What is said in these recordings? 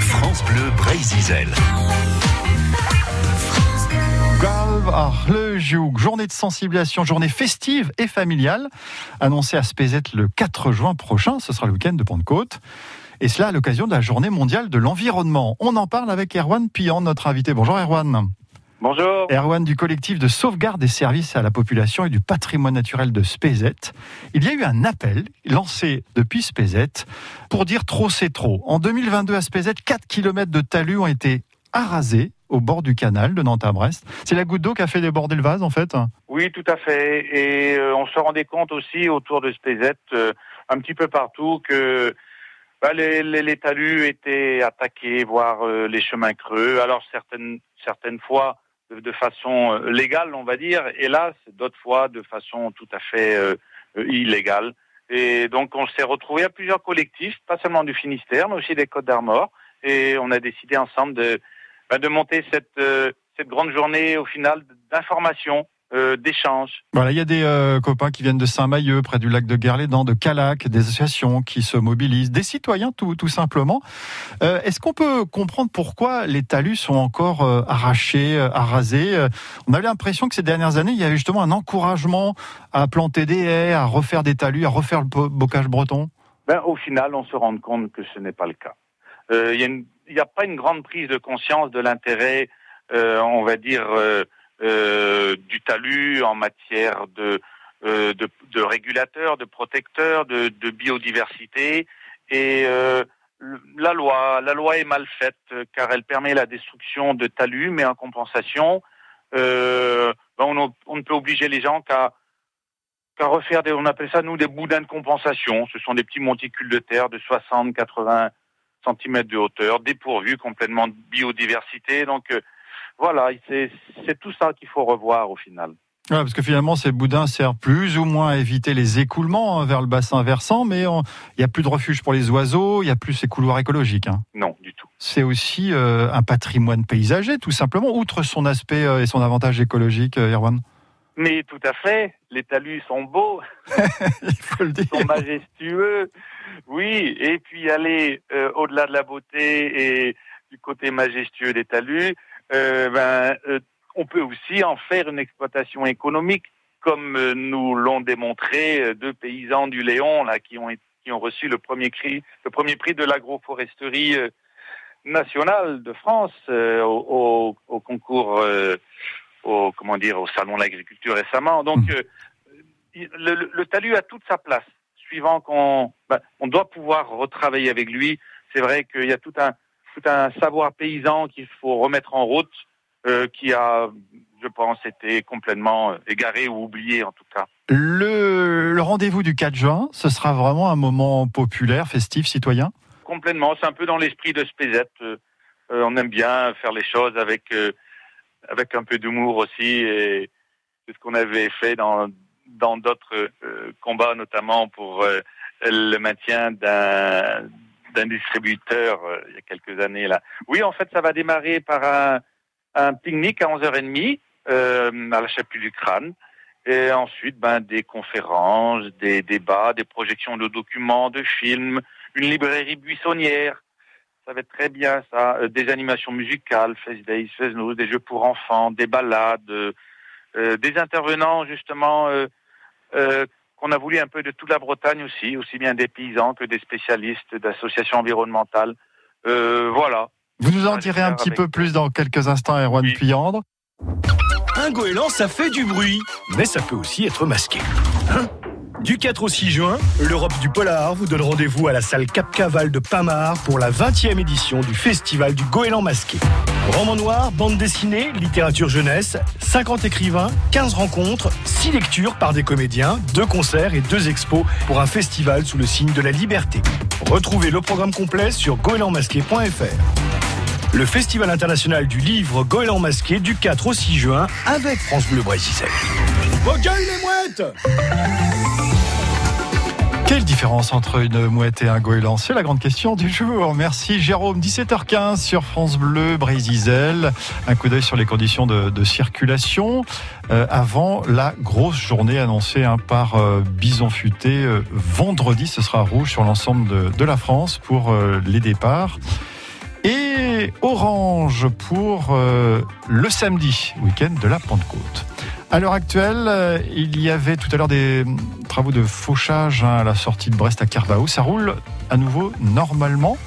France Bleu Brésil. le Joug, journée de sensibilisation, journée festive et familiale, annoncée à Spézet le 4 juin prochain, ce sera le week-end de Pentecôte. Et cela à l'occasion de la journée mondiale de l'environnement. On en parle avec Erwan Pillan, notre invité. Bonjour Erwan. Bonjour. Erwan du collectif de sauvegarde des services à la population et du patrimoine naturel de Spézet. Il y a eu un appel lancé depuis Spézet pour dire trop c'est trop. En 2022 à Spézet, 4 km de talus ont été arasés au bord du canal de Nantes à Brest. C'est la goutte d'eau qui a fait déborder le vase en fait Oui, tout à fait. Et euh, on se rendait compte aussi autour de Spézet, euh, un petit peu partout, que bah, les, les, talus étaient attaqués, voire euh, les chemins creux. Alors certaines, certaines fois de, façon euh, légale, on va dire, là, d'autres fois de façon tout à fait euh, illégale. Et donc, on s'est retrouvé à plusieurs collectifs, pas seulement du Finistère, mais aussi des Côtes d'Armor, et on a décidé ensemble de, bah, de monter cette, cette grande journée, au final, d'information euh, d'échanges. Voilà, il y a des euh, copains qui viennent de Saint-Mailleux, près du lac de Guerlédan, de Calac, des associations qui se mobilisent, des citoyens tout, tout simplement. Euh, est-ce qu'on peut comprendre pourquoi les talus sont encore arrachés, arasés On avait l'impression que ces dernières années, il y avait justement un encouragement à planter des haies, à refaire des talus, à refaire le bocage breton? Ben, au final, on se rend compte que ce n'est pas le cas. Il n'y a, a, pas une grande prise de conscience de l'intérêt, on va dire euh, en matière de, euh, de, régulateurs, de protecteurs, de, biodiversité. Et euh, la loi, la loi est mal faite car elle permet la destruction de talus, mais en compensation, ben on, ne peut obliger les gens qu'à qu'à refaire des, on appelle ça nous des boudins de compensation. Ce sont des petits monticules de terre de 60, 80 cm de hauteur, dépourvus complètement de biodiversité. Donc voilà, c'est tout ça qu'il faut revoir au final. parce que finalement, ces boudins servent plus ou moins à éviter les écoulements hein, vers le bassin versant, mais il n'y a plus de refuge pour les oiseaux, il n'y a plus ces couloirs écologiques. Hein. Non, du tout. C'est aussi euh, un patrimoine paysager, tout simplement, outre son aspect euh, et son avantage écologique, euh, Erwan. Mais tout à fait, les talus sont beaux, il faut le dire. sont majestueux, oui, et puis aller au-delà de la beauté et du côté majestueux des talus, euh, ben, euh, on peut aussi en faire une exploitation économique, comme euh, nous l'ont démontré deux paysans du Léon là qui ont qui ont reçu le premier prix, le premier prix de l'agroforesterie nationale de France au, au, concours, au comment dire, au salon de l'agriculture récemment. Donc mmh. le, le, talus a toute sa place. Suivant qu'on, ben, on doit pouvoir retravailler avec lui. C'est vrai qu'il y a tout un tout un savoir paysan qu'il faut remettre en route, euh, qui a, je pense, été complètement euh, égaré ou oublié en tout cas. Le, rendez-vous du 4 juin, ce sera vraiment un moment populaire, festif, citoyen? Complètement, c'est un peu dans l'esprit de Spézet. Euh, on aime bien faire les choses avec, avec un peu d'humour aussi, et c'est ce qu'on avait fait dans dans d'autres combats, notamment pour le maintien d'un d'un distributeur euh, il y a quelques années là. Oui, en fait, ça va démarrer par un, un pique-nique à 11h30 euh, à la chapelle du crâne. Et ensuite, ben, des conférences, des débats, des projections de documents, de films, une librairie buissonnière. Ça va être très bien, ça. Euh, des animations musicales, Face Days, Face News, des jeux pour enfants, des balades, euh, des intervenants, justement, qu'on a voulu un peu de toute la Bretagne aussi, aussi bien des paysans que des spécialistes d'associations environnementales. Euh, voilà. Vous nous en direz un petit peu plus dans quelques instants, Erwan oui. Puyandre. Un goéland, ça fait du bruit, mais ça peut aussi être masqué. Hein? Du 4 au 6 juin, l'Europe du Polar vous donne rendez-vous à la salle Cap Caval de Pamar pour la 20e édition du Festival du Goéland masqué. Roman noir, bande dessinée, littérature jeunesse, 50 écrivains, 15 rencontres, 6 lectures par des comédiens, 2 concerts et 2 expos pour un festival sous le signe de la liberté. Retrouvez le programme complet sur goélandmasqué.fr. Le Festival international du livre Goéland masqué du 4 au 6 juin avec France Bleu Brésil. Ok les mouettes Quelle différence entre une mouette et un goéland? C'est la grande question du jour. Merci Jérôme. 17h15 sur France Bleu, Brésil. Un coup d'œil sur les conditions de, circulation euh, avant la grosse journée annoncée hein, par euh, Bison Futé. Euh, vendredi, ce sera rouge sur l'ensemble de, la France pour les départs. Et orange pour le samedi, week-end de la Pentecôte. À l'heure actuelle, il y avait tout à l'heure des travaux de fauchage hein, à la sortie de Brest à Carvao. Ça roule à nouveau normalement.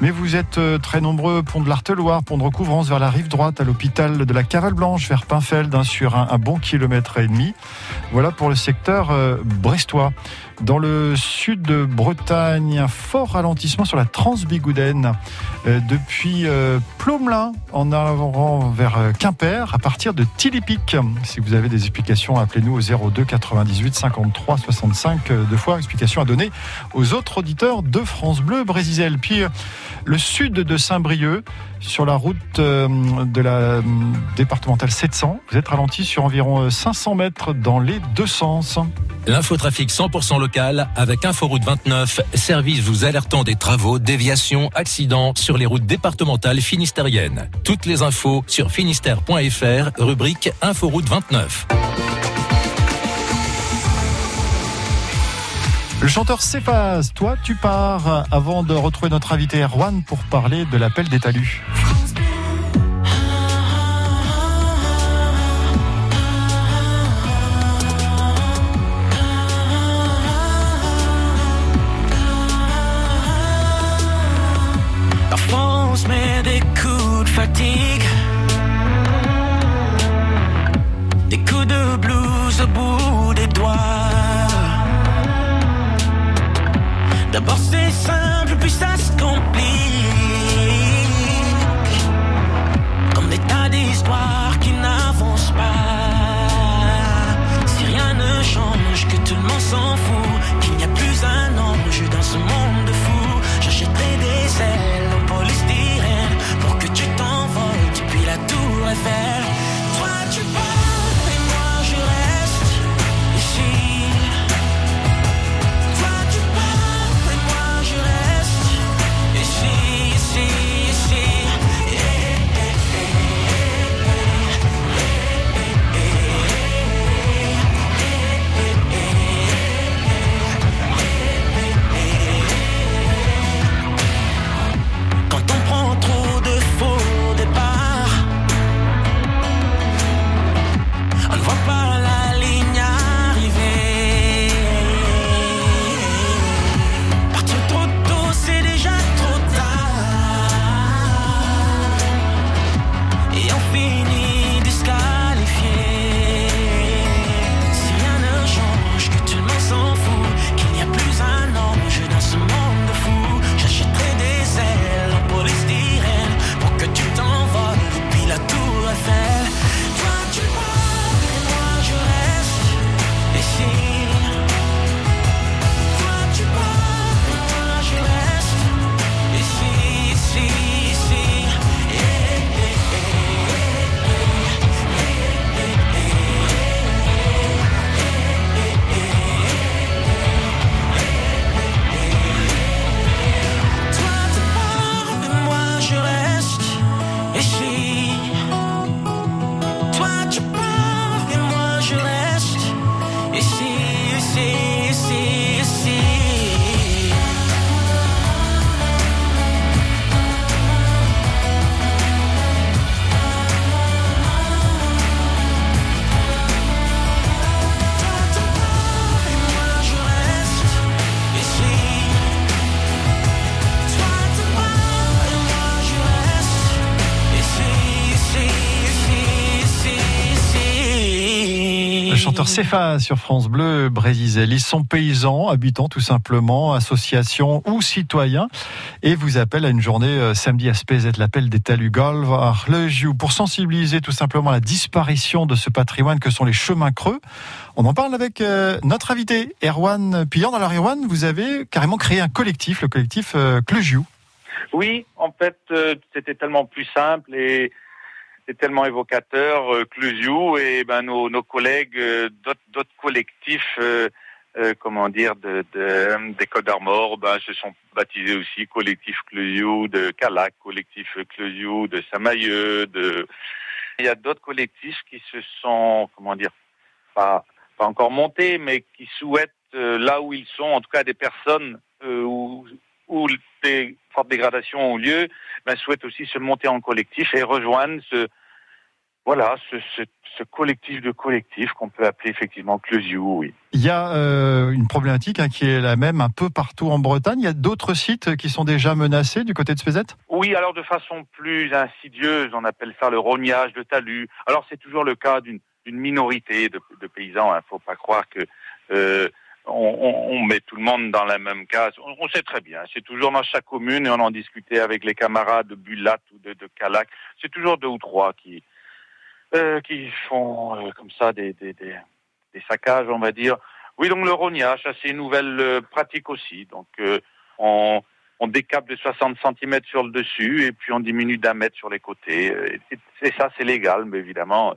Mais vous êtes euh, très nombreux, pont de l'Arteloire, pont de recouvrance vers la rive droite, à l'hôpital de la Cavale Blanche, vers Pinfeld, hein, sur un, bon kilomètre et demi. Voilà pour le secteur euh, brestois. Dans le sud de Bretagne, un fort ralentissement sur la Transbigoudaine euh, depuis Plomelin en allant vers Quimper à partir de Tilipic. Si vous avez des explications, appelez-nous au 02 98 53 65 deux fois. Explication à donner aux autres auditeurs de France Bleu Brésil. Puis le sud de Saint-Brieuc, sur la route euh, de la euh, départementale 700. Vous êtes ralenti sur environ 500 euh, mètres dans les deux sens. L'infotrafic 100% local avec Inforoute 29, service vous alertant des travaux, déviations, accidents sur les routes départementales finistériennes. Toutes les infos sur finistère.fr, rubrique Inforoute 29. Le chanteur s'efface, toi tu pars, avant de retrouver notre invité Erwan pour parler de l'appel des talus. CFA sur France Bleu Brésil. Ils sont paysans, habitants tout simplement, associations ou citoyens et vous appellent à une journée euh, samedi à Spezet, l'appel des talus le pour sensibiliser tout simplement à la disparition de ce patrimoine que sont les chemins creux. On en parle avec euh, notre invité Erwan Pillant. Alors Erwan, vous avez carrément créé un collectif, le collectif euh, Oui, en fait, c'était tellement plus simple et c'est tellement évocateur, euh, Clusiou et ben nos, nos collègues euh, d'autres collectifs euh, euh, comment dire, de, de, des Côtes d'Armor, ben, se sont baptisés aussi collectif Clesiou de Calac, collectif Clesiou de Samailleux, de... Il y a d'autres collectifs qui se sont, comment dire, pas, pas encore montés, mais qui souhaitent, euh, là où ils sont, en tout cas des personnes euh, où, où des fortes dégradations ont lieu, ben, souhaitent aussi se monter en collectif et rejoindre ce, voilà, ce, ce, ce collectif de collectifs qu'on peut appeler effectivement Clesiou, oui. Il y a euh, une problématique hein, qui est la même un peu partout en Bretagne. Il y a d'autres sites qui sont déjà menacés du côté de Spézet Oui, alors de façon plus insidieuse, on appelle ça le rognage de talus. Alors c'est toujours le cas d'une minorité de, de paysans. Il hein. ne faut pas croire que euh, on, met tout le monde dans la même case. On, sait très bien, c'est toujours dans chaque commune, et on en discutait avec les camarades de Bulat ou de, Calac, c'est toujours deux ou trois qui, euh, qui font euh, comme ça des, des, saccages, on va dire. Oui, donc le rognage, c'est une nouvelle euh, pratique aussi. Donc euh, on, on décape de 60 cm sur le dessus et puis on diminue d'un mètre sur les côtés. Et ça, c'est légal, mais évidemment,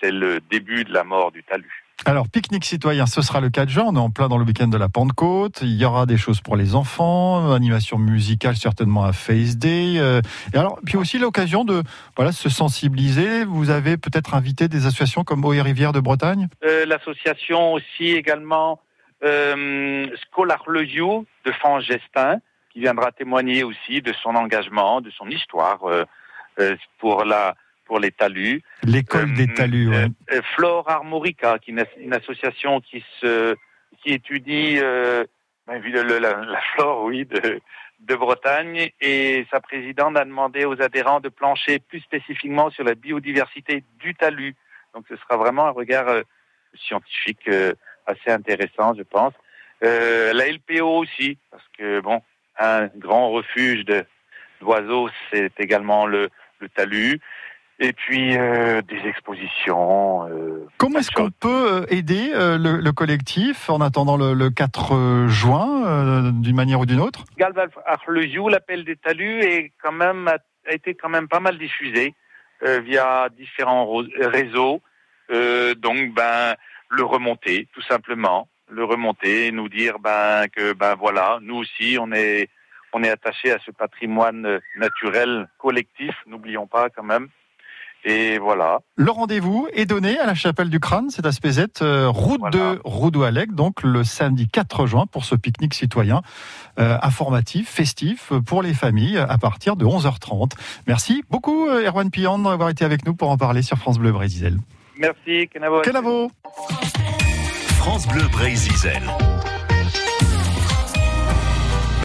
c'est le début de la mort du talus. Alors, pique-nique citoyen, ce sera le 4 juin. On est en plein dans le week-end de la Pentecôte. Il y aura des choses pour les enfants, animation musicale certainement à Face Day. Euh, et alors, puis aussi l'occasion de voilà se sensibiliser. Vous avez peut-être invité des associations comme Eau et Rivière de Bretagne? Euh, L'association aussi également euh, Scolar Le de Gestin, qui viendra témoigner aussi de son engagement, de son histoire euh pour la pour les talus. L'école euh, des talus. Ouais. Euh, Flore Armorica, qui est une, association qui se qui étudie euh, ben, la, la, flore, oui, de, de Bretagne. Et sa présidente a demandé aux adhérents de plancher plus spécifiquement sur la biodiversité du talus. Donc ce sera vraiment un regard euh, scientifique euh, assez intéressant, je pense. Euh, la LPO aussi, parce que bon, un grand refuge d'oiseaux, c'est également le, le talus et puis euh, des expositions. Euh, Comment est-ce qu'on peut euh, aider euh, le, le, collectif en attendant le, le 4 juin, euh, d'une manière ou d'une autre? Galval Arlesiou, l'appel des talus, est quand même, a, a, été quand même pas mal diffusé euh, via différents réseaux. donc, ben, le remonter, tout simplement, le remonter, nous dire ben que ben voilà, nous aussi, on est on est attaché à ce patrimoine naturel collectif. N'oublions pas quand même. Et voilà. Le rendez-vous est donné à la chapelle du Crâne, c'est à Spézette, euh, route voilà. de Roudoualec, donc le samedi 4 juin pour ce pique-nique citoyen euh, informatif, festif pour les familles à partir de 11h30. Merci beaucoup Erwan Pillan d'avoir été avec nous pour en parler sur France Bleu Brésil. Merci, Kenavo. Kenavo. France Bleu Brésil.